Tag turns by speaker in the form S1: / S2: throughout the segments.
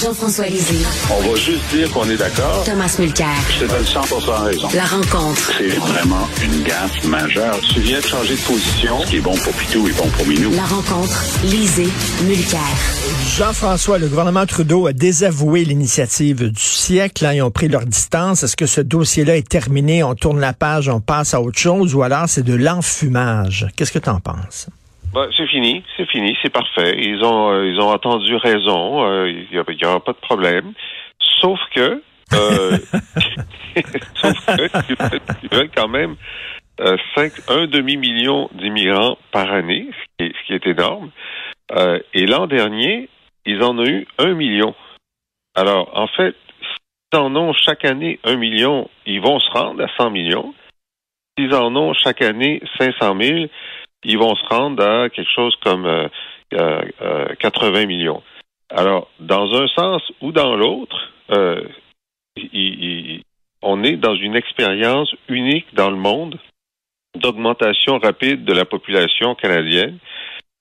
S1: Jean-François Lisée.
S2: On va juste dire qu'on est d'accord.
S1: Thomas Mulcair.
S2: Je te donne 100 raison.
S1: La rencontre.
S2: C'est vraiment une gaffe majeure. Tu viens de changer de position. Ce qui est bon pour Pitou est bon pour Minou.
S1: La rencontre. Lisée. Mulcair.
S3: Jean-François, le gouvernement Trudeau a désavoué l'initiative du siècle. Hein, ils ont pris leur distance. Est-ce que ce dossier-là est terminé? On tourne la page, on passe à autre chose ou alors c'est de l'enfumage? Qu'est-ce que tu en penses?
S4: Ben, c'est fini, c'est fini, c'est parfait. Ils ont, euh, ils ont entendu raison. Euh, il n'y aura pas de problème. Sauf que, euh, sauf que, ils veulent quand même euh, cinq, un demi-million d'immigrants par année, ce qui est, ce qui est énorme. Euh, et l'an dernier, ils en ont eu un million. Alors, en fait, s'ils en ont chaque année un million, ils vont se rendre à 100 millions. S'ils en ont chaque année 500 000, ils vont se rendre à quelque chose comme euh, euh, 80 millions. Alors, dans un sens ou dans l'autre, euh, on est dans une expérience unique dans le monde d'augmentation rapide de la population canadienne.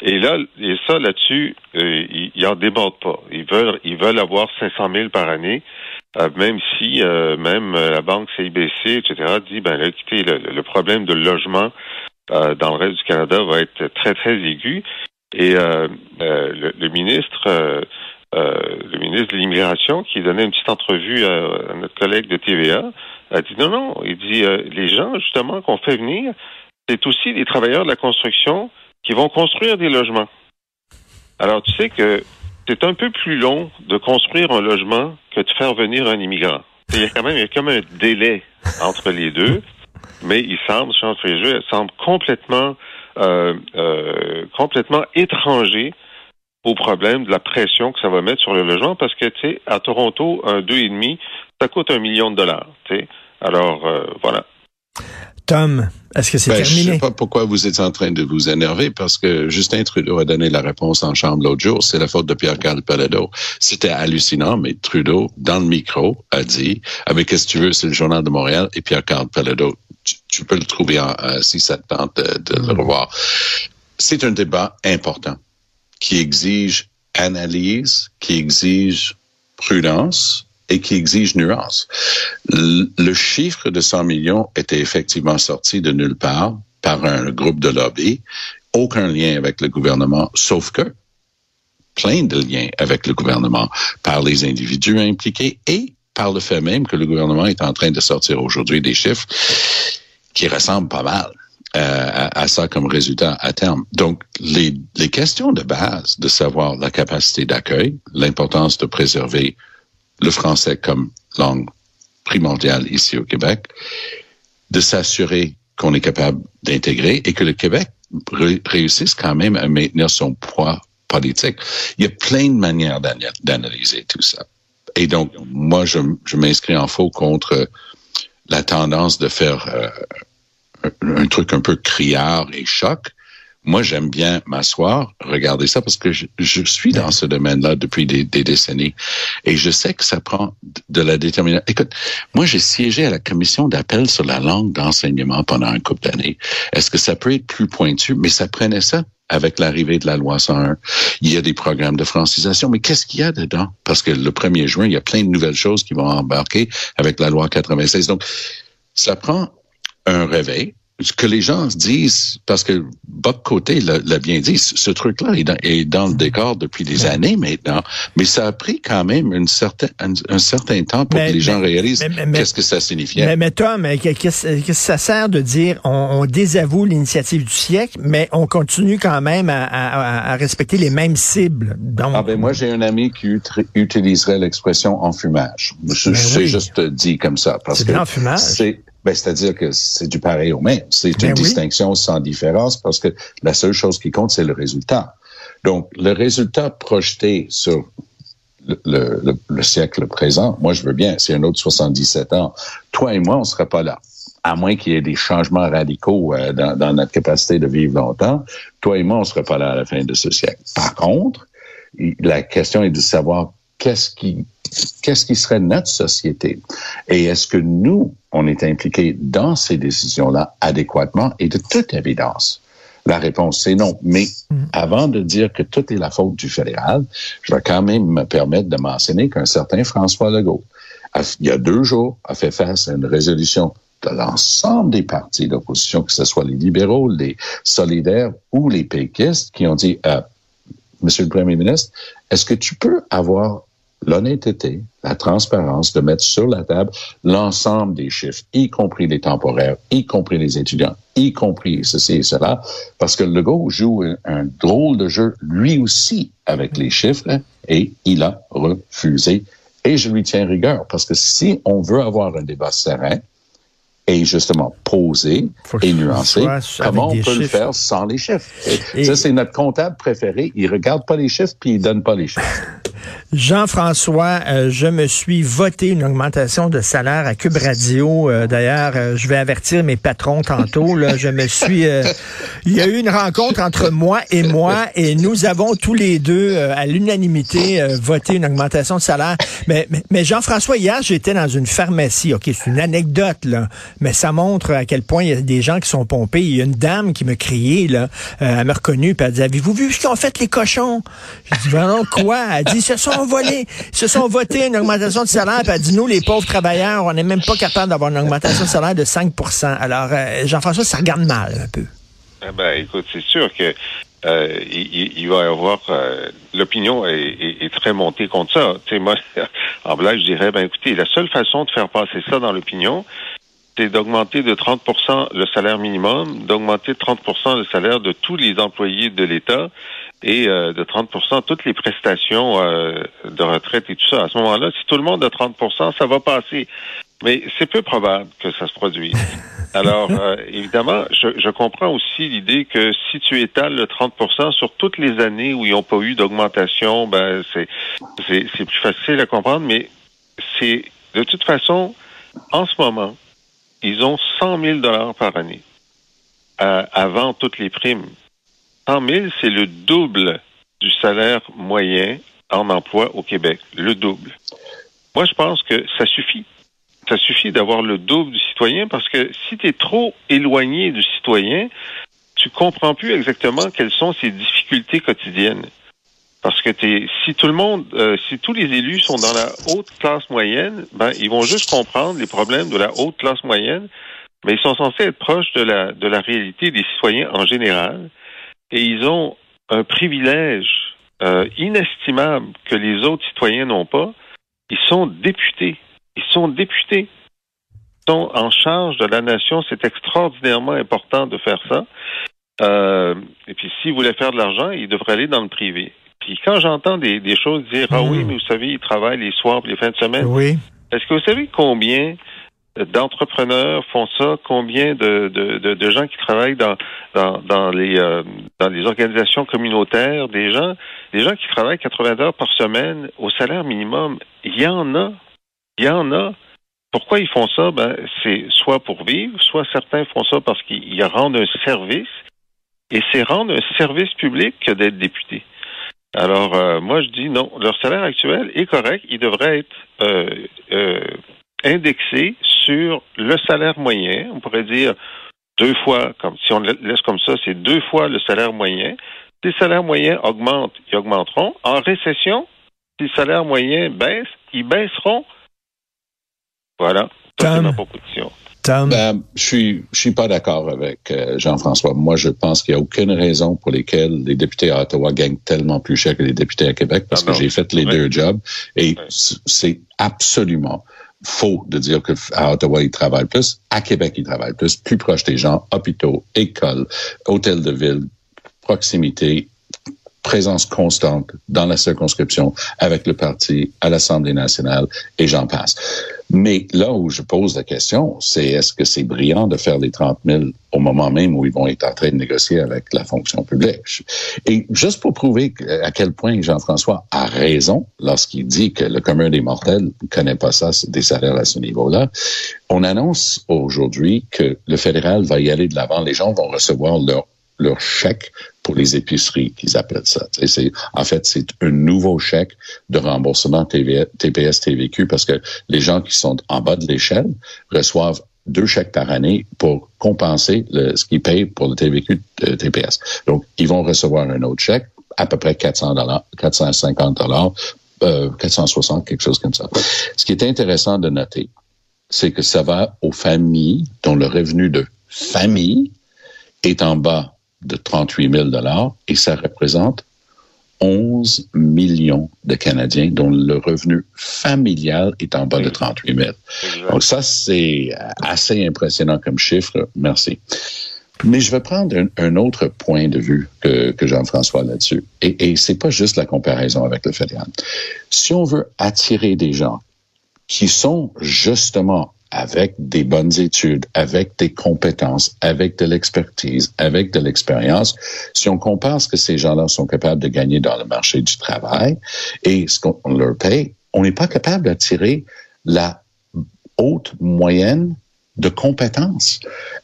S4: Et là, et ça là-dessus, euh, ils, n'en débordent pas. Ils veulent, ils veulent avoir 500 000 par année, euh, même si euh, même la banque CIBC, etc., dit ben écoutez, le, le problème de logement euh, dans le reste du Canada va être très, très aigu. Et euh, euh, le, le, ministre le ministre de l'Immigration, qui donnait une petite entrevue à, à, notre collègue de TVA, a dit non, non, il dit les gens justement qu'on fait venir, c'est aussi des travailleurs de la construction qui vont construire des logements. Alors tu sais que c'est un peu plus long de construire un logement que de faire venir un immigrant. Il y a quand même, il y a quand même un délai entre les deux mais il semble, Jean Fréjeux, semble complètement, euh, euh, complètement étranger au problème de la pression que ça va mettre sur le logement parce que, tu sais, à Toronto, un deux et demi, ça coûte un million de dollars, tu sais. Alors, euh, voilà.
S3: Tom, est-ce que c'est
S5: ben,
S3: terminé?
S5: Je sais pas pourquoi vous êtes en train de vous énerver parce que Justin Trudeau a donné la réponse en chambre l'autre jour. C'est la faute de Pierre-Carl Pellado. C'était hallucinant, mais Trudeau, dans le micro, a dit, ah, mais qu'est-ce que tu veux, c'est le Journal de Montréal et Pierre-Carl Pellado. Tu, tu, peux le trouver en, en, si ça te tente de, de le revoir. C'est un débat important qui exige analyse, qui exige prudence, et qui exige nuance. Le, le, chiffre de 100 millions était effectivement sorti de nulle part par un groupe de lobby, aucun lien avec le gouvernement, sauf que plein de liens avec le gouvernement par les individus impliqués et par le fait même que le gouvernement est en train de sortir aujourd'hui des chiffres qui ressemblent pas mal. Euh, à, ça comme résultat à terme. Donc, les, les questions de base de savoir la capacité d'accueil, l'importance de préserver le français comme langue primordiale ici au Québec, de s'assurer qu'on est capable d'intégrer et que le Québec réussisse quand même à maintenir son poids politique. Il y a plein de manières d'analyser tout ça. Et donc, moi, je, m'inscris en faux contre la tendance de faire euh, un, un, truc un peu criard et choc. Moi, j'aime bien m'asseoir, regarder ça, parce que je, je suis dans ce domaine-là depuis des, des, décennies. Et je sais que ça prend de la détermination. Écoute, moi, j'ai siégé à la commission d'appel sur la langue d'enseignement pendant un couple d'années. Est-ce que ça peut être plus pointu? Mais ça prenait ça avec l'arrivée de la loi 101. Il y a des programmes de francisation, mais qu'est-ce qu'il y a dedans? Parce que le 1er juin, il y a plein de nouvelles choses qui vont embarquer avec la loi 96. Donc, ça prend un réveil ce que les gens se disent, parce que Bob Côté l'a bien dit, ce truc-là est dans, est dans le décor depuis des années maintenant, mais ça a pris quand même une certaine, un, un certain temps pour
S3: Mais-
S5: que les gens réalisent qu'est-ce que ça signifiait.
S3: Mais, mais Tom, qu'est-ce que ça sert de dire on, on désavoue l'initiative du siècle, mais on continue quand même à, à- à respecter les mêmes cibles. Donc,
S5: Ah ben moi j'ai un ami qui ut- utiliserait l'expression enfumage. Je,
S3: Ben
S5: c'est
S3: oui.
S5: juste dit comme ça parce
S3: C'est
S5: que
S3: de l'enfumage.
S5: c'est ben, c'est-à-dire que c'est du pareil au même. C'est
S3: Ben
S5: une
S3: oui.
S5: distinction sans différence parce que la seule chose qui compte c'est le résultat. Donc le résultat projeté sur le, le- le- le siècle présent, moi je veux bien, c'est un autre 77 ans. Toi et moi, on serait pas là. À moins qu'il y ait des changements radicaux euh, dans, dans notre capacité de vivre longtemps, toi et moi, on serait pas là à la fin de ce siècle. Par contre, la question est de savoir qu'est-ce qui qu'est-ce qui serait notre société? Et est-ce que nous on est impliqués dans ces décisions-là adéquatement et de toute évidence? La réponse c'est non. Mais avant de dire que tout est la faute du fédéral je vais quand même me permettre de mentionner qu'un certain François Legault a- il y a deux jours a fait face à une résolution de l'ensemble des partis d'opposition que ce soit les libéraux les solidaires ou les péquistes qui ont dit euh, Monsieur le Premier ministre, est-ce que tu peux avoir l'honnêteté, la transparence de mettre sur la table l'ensemble des chiffres, y compris les temporaires, y compris les étudiants, y compris ceci et cela, parce que Legault joue un, drôle de jeu lui aussi avec les chiffres et il a refusé. Et je lui tiens rigueur parce que si on veut avoir un débat serein, et justement posé
S3: Faut
S5: et nuancé, comment on peut le faire sans les chiffres? Et ça, c'est notre comptable préféré. Il regarde pas les chiffres puis il donne pas les chiffres.
S3: Jean-François, euh, je me suis voté une augmentation de salaire à Cube Radio. Euh, D'ailleurs, euh, je vais avertir mes patrons tantôt. Là, je me suis. il y a eu une rencontre entre moi et moi, et nous avons tous les deux, à l'unanimité, voté une augmentation de salaire. Mais, mais, mais Jean-François, hier, j'étais dans une pharmacie. Ok, c'est une anecdote là, mais ça montre à quel point il y a des gens qui sont pompés. Il y a une dame qui me criait là, euh, elle m'a reconnu, puis elle dit avez-vous vu ce qu'ont fait les cochons? J'ai dit vraiment quoi? Elle dit se sont volés, se sont votés une augmentation de salaire. Puis elle dit nous les pauvres travailleurs, on n'est même pas capable d'avoir une augmentation de salaire de 5% Alors euh, Jean-François, ça regarde mal un peu.
S4: Eh ben, écoute, c'est sûr que euh, il- il va y avoir euh, l'opinion est, est- est très montée contre ça. Tu sais, moi, en blague, je dirais, ben écoutez, la seule façon de faire passer ça dans l'opinion, c'est d'augmenter de 30 le salaire minimum, d'augmenter de 30 le salaire de tous les employés de l'État et euh, de 30 toutes les prestations euh, de retraite et tout ça. À ce moment-là, si tout le monde a 30 ça va passer. Mais c'est peu probable que ça se produise. Alors, euh, évidemment, je, je comprends aussi l'idée que si tu étales le 30% sur toutes les années où ils n'ont pas eu d'augmentation, ben c'est plus facile à comprendre, mais c'est de toute façon, en ce moment, ils ont 100 000 dollars par année euh, avant toutes les primes. 100 000, c'est le double du salaire moyen en emploi au Québec, le double. Moi, je pense que ça suffit. Ça suffit d'avoir le double du citoyen parce que si tu es trop éloigné du citoyen, tu comprends plus exactement quelles sont ses difficultés quotidiennes. Parce que t'es, si tout le monde, euh, si tous les élus sont dans la haute classe moyenne, ben ils vont juste comprendre les problèmes de la haute classe moyenne, mais ils sont censés être proches de la de la réalité des citoyens en général, et ils ont un privilège euh, inestimable que les autres citoyens n'ont pas. Ils sont députés. Ils sont députés. Ils sont en charge de la nation. C'est extraordinairement important de faire ça. Euh, et puis, s'ils voulaient faire de l'argent, ils devraient aller dans le privé. Puis quand j'entends des, des choses dire Ah oui, mais vous savez, ils travaillent les soirs et les fins de semaine.
S3: Oui.
S4: Est-ce que vous savez combien d'entrepreneurs font ça, combien de, de, de, de gens qui travaillent dans, dans, dans les euh, dans les organisations communautaires, des gens, des gens qui travaillent 80 heures par semaine au salaire minimum, il y en a. Il y en a. Pourquoi ils font ça? Ben, c'est soit pour vivre, soit certains font ça parce qu'ils rendent un service. Et c'est rendre un service public que d'être député. Alors, euh, moi, je dis non. Leur salaire actuel est correct. Il devrait être euh, euh, indexé sur le salaire moyen. On pourrait dire deux fois, comme si on le laisse comme ça, c'est deux fois le salaire moyen. Si le salaire moyen augmente, ils augmenteront. En récession, si le salaire moyen baisse, ils baisseront. Voilà. Ça, c'est
S3: Tom.
S4: ma proposition.
S3: Tom?
S5: Ben, je suis, je suis pas d'accord avec euh, Jean-François. Moi, je pense qu'il n'y a aucune raison pour lesquelles les députés à Ottawa gagnent tellement plus cher que les députés à Québec parce
S4: Ah
S5: que j'ai fait les deux jobs et c'est absolument faux de dire que à Ottawa ils travaillent plus, à Québec ils travaillent plus, plus proche des gens, hôpitaux, écoles, hôtels de ville, proximité, présence constante dans la circonscription avec le parti à l'Assemblée nationale et j'en passe. Mais là où je pose la question, c'est est-ce que c'est brillant de faire les 30 000 au moment même où ils vont être en train de négocier avec la fonction publique? Et juste pour prouver à quel point Jean-François a raison lorsqu'il dit que le commun des mortels ne connaît pas ça, des salaires à ce niveau-là, on annonce aujourd'hui que le fédéral va y aller de l'avant. Les gens vont recevoir leur leur chèque pour les épiceries, qu'ils appellent ça. En fait, c'est un nouveau chèque de remboursement TPS, TVQ, parce que les gens qui sont en bas de l'échelle reçoivent deux chèques par année pour compenser ce qu'ils payent pour le TVQ euh, TPS. Donc, ils vont recevoir un autre chèque, à peu près 400 dollars, 450 dollars, euh, 460, quelque chose comme ça. Ce qui est intéressant de noter, c'est que ça va aux familles dont le revenu de famille est en bas de 38 000 dollars et ça représente 11 millions de Canadiens dont le revenu familial est en bas de 38 000.
S4: Exact.
S5: Donc ça, c'est assez impressionnant comme chiffre. Merci. Mais je vais prendre un, un autre point de vue que, que Jean-François là-dessus. Et, et c'est pas juste la comparaison avec le fédéral. Si on veut attirer des gens qui sont justement avec des bonnes études, avec des compétences, avec de l'expertise, avec de l'expérience, si on compare ce que ces gens-là sont capables de gagner dans le marché du travail et ce qu'on leur paye, on n'est pas capable d'attirer la haute moyenne de compétences.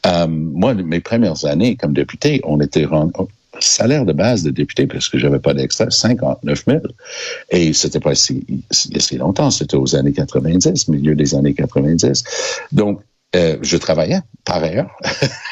S5: Euh, moi, mes premières années comme député, on était salaire de base de député, parce que j'avais pas d'extra, 59 000. Et c'était pas si, si, si longtemps, c'était aux années 90, milieu des années 90. Donc, euh, je travaillais par ailleurs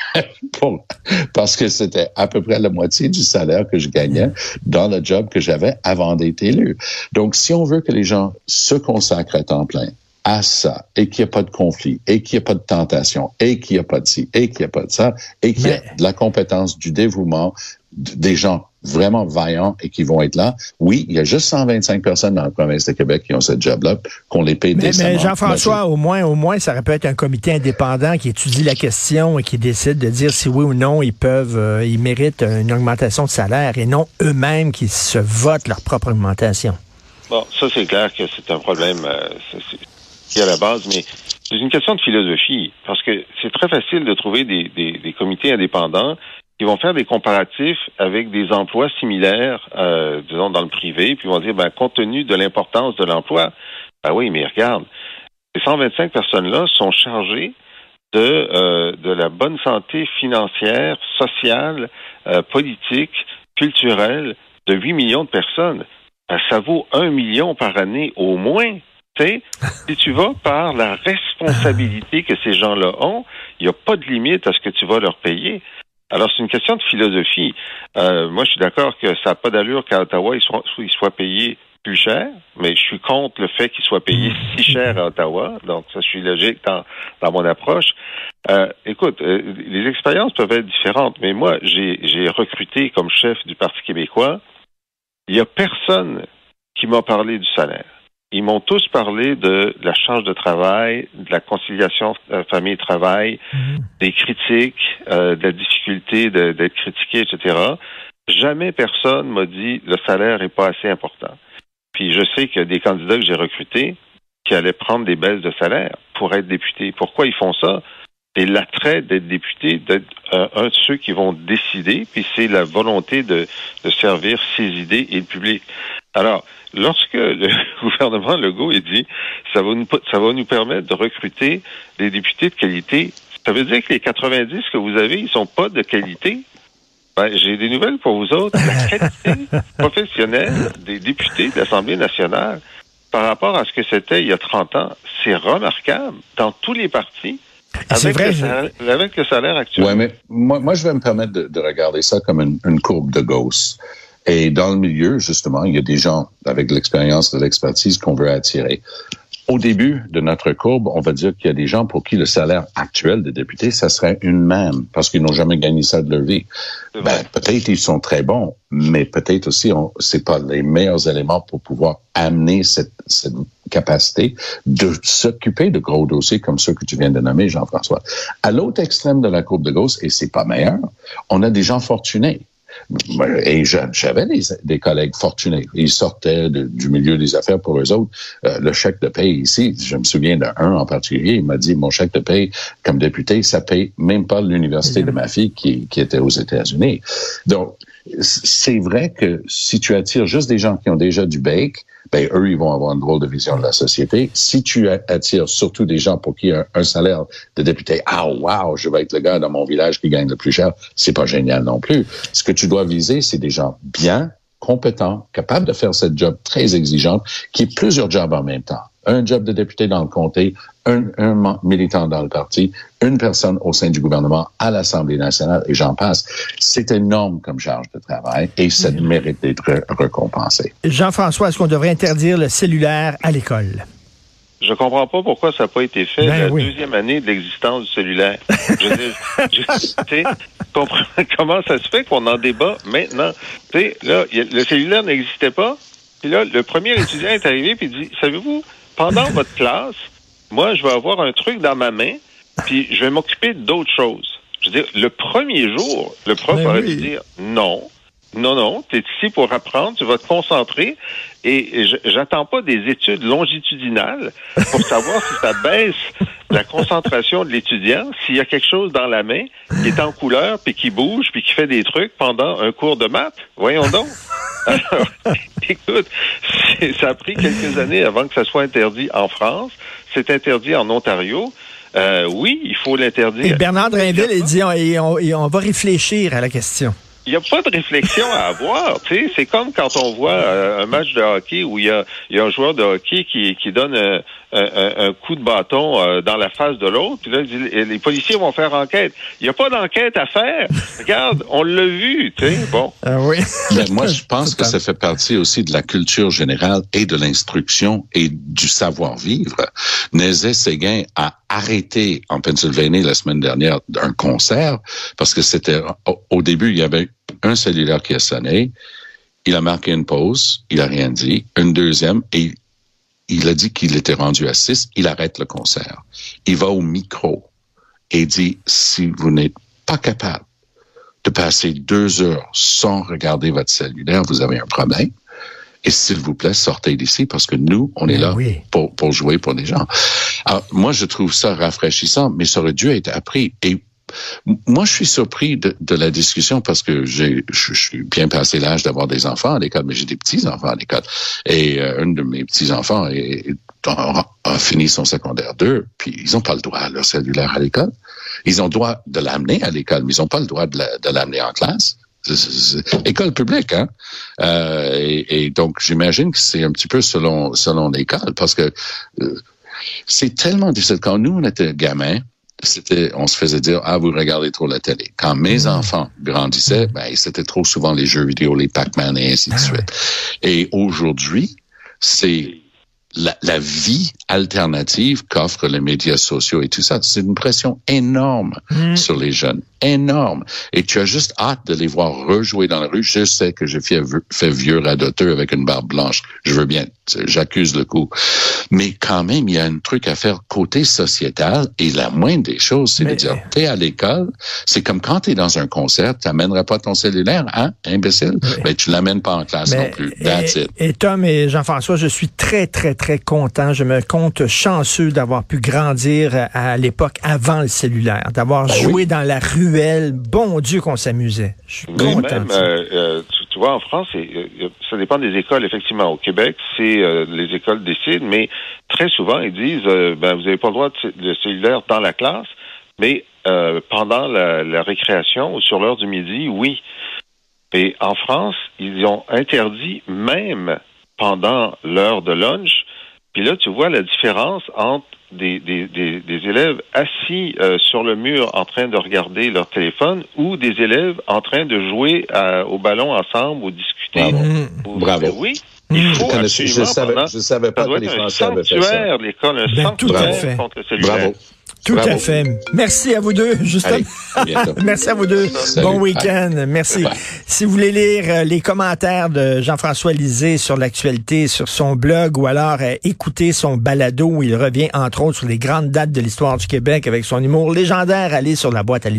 S5: pour, parce que c'était à peu près la moitié du salaire que je gagnais dans le job que j'avais avant d'être élu. Donc, si on veut que les gens se consacrent à temps plein à ça, et qu'il n'y a pas de conflit, et qu'il n'y a pas de tentation, et qu'il n'y a pas de ci, et qu'il n'y a pas de ça, et qu'il y a de la compétence, du dévouement, des gens vraiment vaillants et qui vont être là. Oui, il y a juste 125 personnes dans la province de Québec qui ont ce job-là, qu'on les paye
S3: Mais,
S5: décemment.
S3: mais Jean-François, au moins, au moins, ça aurait pu être un comité indépendant qui étudie la question et qui décide de dire si oui ou non ils peuvent, euh, ils méritent une augmentation de salaire et non eux-mêmes qui se votent leur propre augmentation.
S4: Bon, ça, c'est clair que c'est un problème euh, à la base, mais c'est une question de philosophie, parce que c'est très facile de trouver des, comités indépendants qui vont faire des comparatifs avec des emplois similaires, euh, disons, dans le privé, puis vont dire, ben, compte tenu de l'importance de l'emploi, ben oui, mais regarde, ces 125 personnes-là sont chargées de, euh, de la bonne santé financière, sociale, euh, politique, culturelle de 8 millions de personnes. Ben, ça vaut un million par année au moins. Si tu vas par la responsabilité que ces gens-là ont, il n'y a pas de limite à ce que tu vas leur payer. Alors, c'est une question de philosophie. Euh, moi, je suis d'accord que ça n'a pas d'allure qu'à Ottawa, ils soient, payés plus cher, mais je suis contre le fait qu'ils soient payés si cher à Ottawa. Donc, ça, je suis logique dans, dans mon approche. Euh, écoute, euh, les expériences peuvent être différentes, mais moi, j'ai recruté comme chef du Parti québécois. Il n'y a personne qui m'a parlé du salaire. Ils m'ont tous parlé de la charge de travail, de la conciliation euh, famille-travail, des critiques, euh, de la difficulté d'être critiqué, etc. Jamais personne m'a dit le salaire est pas assez important. Puis je sais qu'il y a des candidats que j'ai recrutés qui allaient prendre des baisses de salaire pour être députés. Pourquoi ils font ça? C'est l'attrait d'être député, d'être euh, un de ceux qui vont décider, puis c'est la volonté de, de servir ses idées et le public. Alors, lorsque le gouvernement Legault est dit ça va nous ça va nous permettre de recruter des députés de qualité, ça veut dire que les 90 que vous avez, ils sont pas de qualité? Ben, j'ai des nouvelles pour vous autres. La qualité professionnelle des députés de l'Assemblée nationale par rapport à ce que c'était il y a 30 ans, c'est remarquable dans tous les partis.
S3: C'est
S4: Avec,
S3: vrai,
S4: le salaire, avec le salaire actuel.
S5: Ouais, mais moi, moi, je vais me permettre de, de regarder ça comme une, une courbe de Gauss. Et dans le milieu, justement, il y a des gens avec de l'expérience, de l'expertise qu'on veut attirer. au début de notre courbe, on va dire qu'il y a des gens pour qui le salaire actuel des députés, ça serait une même, parce qu'ils n'ont jamais gagné ça de leur vie. Ben, peut-être ils sont très bons, mais peut-être aussi, on, c'est pas les meilleurs éléments pour pouvoir amener cette, cette capacité de s'occuper de gros dossiers comme ceux que tu viens de nommer, Jean-François. À l'autre extrême de la courbe de gauche, et c'est pas meilleur, on a des gens fortunés. Et j'avais des, des, collègues fortunés. Ils sortaient du milieu des affaires pour eux autres. Euh, le chèque de paye ici, je me souviens d'un en particulier, il m'a dit, mon chèque de paye comme député, ça paye même pas l'université de ma fille qui, qui était aux États-Unis. Donc, c'est vrai que si tu attires juste des gens qui ont déjà du bec, ben eux, ils vont avoir une drôle de vision de la société. Si tu attires surtout des gens pour qui un, salaire de député, ah wow, je vais être le gars dans mon village qui gagne le plus cher, c'est pas génial non plus. Ce que tu dois viser, c'est des gens bien, compétents, capables de faire cette job très exigeante, qui est plusieurs jobs en même temps un job de député dans le comté, un, un, militant dans le parti, une personne au sein du gouvernement à l'Assemblée nationale, et j'en passe. C'est énorme comme charge de travail et ça mérite d'être récompensé.
S3: Jean-François, est-ce qu'on devrait interdire le cellulaire à l'école?
S4: Je comprends pas pourquoi ça n'a pas été fait ben la oui. deuxième année de l'existence du cellulaire. je, je comment ça se fait qu'on en débat maintenant? sais, là, le cellulaire n'existait pas. Puis là, le premier étudiant est arrivé puis dit, savez-vous, pendant votre classe, moi, je vais avoir un truc dans ma main, puis je vais m'occuper d'autres choses. Je veux dire, le premier jour, le prof ben aurait oui. dû dire non. Non, non, tu es ici pour apprendre, tu vas te concentrer et j'attends pas des études longitudinales pour savoir si ça baisse la concentration de l'étudiant, s'il y a quelque chose dans la main qui est en couleur, puis qui bouge, puis qui fait des trucs pendant un cours de maths. Voyons donc. Alors, écoute, ça a pris quelques années avant que ça soit interdit en France. C'est interdit en Ontario. Euh, oui, il faut l'interdire.
S3: Et Bernard Drinville, il dit on, on, on va réfléchir à la question
S4: il n'y a pas de réflexion à avoir. Tu sais, c'est comme quand on voit euh, un match de hockey où il y a, il y a un joueur de hockey qui, qui donne un, un, un coup de bâton euh, dans la face de l'autre. Puis là, les policiers vont faire enquête. Il n'y a pas d'enquête à faire. Regarde, on l'a vu. Tu sais, bon.
S3: Ah oui.
S5: Mais moi, je pense que ça fait partie aussi de la culture générale et de l'instruction et du savoir-vivre. Nézet Séguin a arrêté en Pennsylvanie la semaine dernière un concert parce que c'était au début il y avait un cellulaire qui a sonné. Il a marqué une pause, il a rien dit. Une deuxième, et il a dit qu'il était rendu à six. Il arrête le concert. Il va au micro et dit, si vous n'êtes pas capable de passer deux heures sans regarder votre cellulaire, vous avez un problème. Et s'il vous plaît, sortez d'ici parce que nous, on est là oui. pour, pour jouer pour des gens. Alors, moi, je trouve ça rafraîchissant, mais ça aurait dû être appris. Et moi, je suis surpris de, de la discussion parce que j'ai, je, suis bien passé l'âge d'avoir des enfants à l'école, mais j'ai des petits-enfants à l'école. Et euh, un de mes petits-enfants est, a, fini son secondaire 2, puis ils n'ont pas le droit à leur cellulaire à l'école. Ils ont le droit de l'amener à l'école, mais ils n'ont pas le droit de, la, de l'amener en classe. École publique, hein. Euh, et, et, donc, j'imagine que c'est un petit peu selon selon l'école, parce que euh, c'est tellement difficile. Quand nous, on était gamins, c'était, on se faisait dire, ah, vous regardez trop la télé. Quand mes mmh. enfants grandissaient, ben, c'était trop souvent les jeux vidéo, les Pac-Man et ainsi de ah, suite. Et aujourd'hui, c'est la, la, vie alternative qu'offrent les médias sociaux et tout ça. C'est une pression énorme mmh. sur les jeunes, énorme. Et tu as juste hâte de les voir rejouer dans la rue. Je sais que je fais, fais vieux radoteux avec une barbe blanche. Je veux bien, j'accuse le coup. Mais quand même, il y a un truc à faire côté sociétal et la moindre des choses, c'est de dire, t'es à l'école, c'est comme quand t'es dans un concert, t'amèneras pas ton cellulaire, hein, imbécile? Oui. Ben, tu l'amènes pas en classe Mais, non plus. That's
S3: et,
S5: it.
S3: Et Tom et Jean-François, je suis très, très, très content. Je me compte chanceux d'avoir pu grandir à l'époque avant le cellulaire, d'avoir ben joué oui. dans la Bon Dieu qu'on s'amusait. Je suis
S4: Mais
S3: content.
S4: Même, euh, euh, tu, tu, vois, en France, euh, ça dépend des écoles, effectivement. Au Québec, c'est euh, les écoles décident, mais très souvent, ils disent, ben, vous n'avez pas le droit de, cellulaire dans la classe, mais pendant la, la, récréation ou sur l'heure du midi, oui. Et en France, ils ont interdit même pendant l'heure de lunch. Puis là, tu vois la différence entre des, des, des, des élèves assis euh, sur le mur en train de regarder leur téléphone ou des élèves en train de jouer à, au ballon ensemble ou discuter.
S5: Bravo.
S4: Ou,
S5: Bravo.
S4: Oui, Il faut
S5: Je
S4: absolument
S5: savais- savais pas que les Français avaient fait ça.
S4: l'école, un
S3: Ben, tout à fait.
S4: contre le cellulaire.
S5: Bravo.
S3: Tout
S5: Bravo.
S3: à fait. Merci à vous deux, justement.
S5: Allez, à bientôt.
S3: Merci à vous deux.
S5: Salut.
S3: Bon week-end. Merci.
S5: Bye.
S3: Si vous voulez lire euh, les commentaires de Jean-François Lisée sur l'actualité, sur son blog, ou alors euh, écouter son balado où il revient, entre autres, sur les grandes dates de l'histoire du Québec avec son humour légendaire, allez sur la boîte à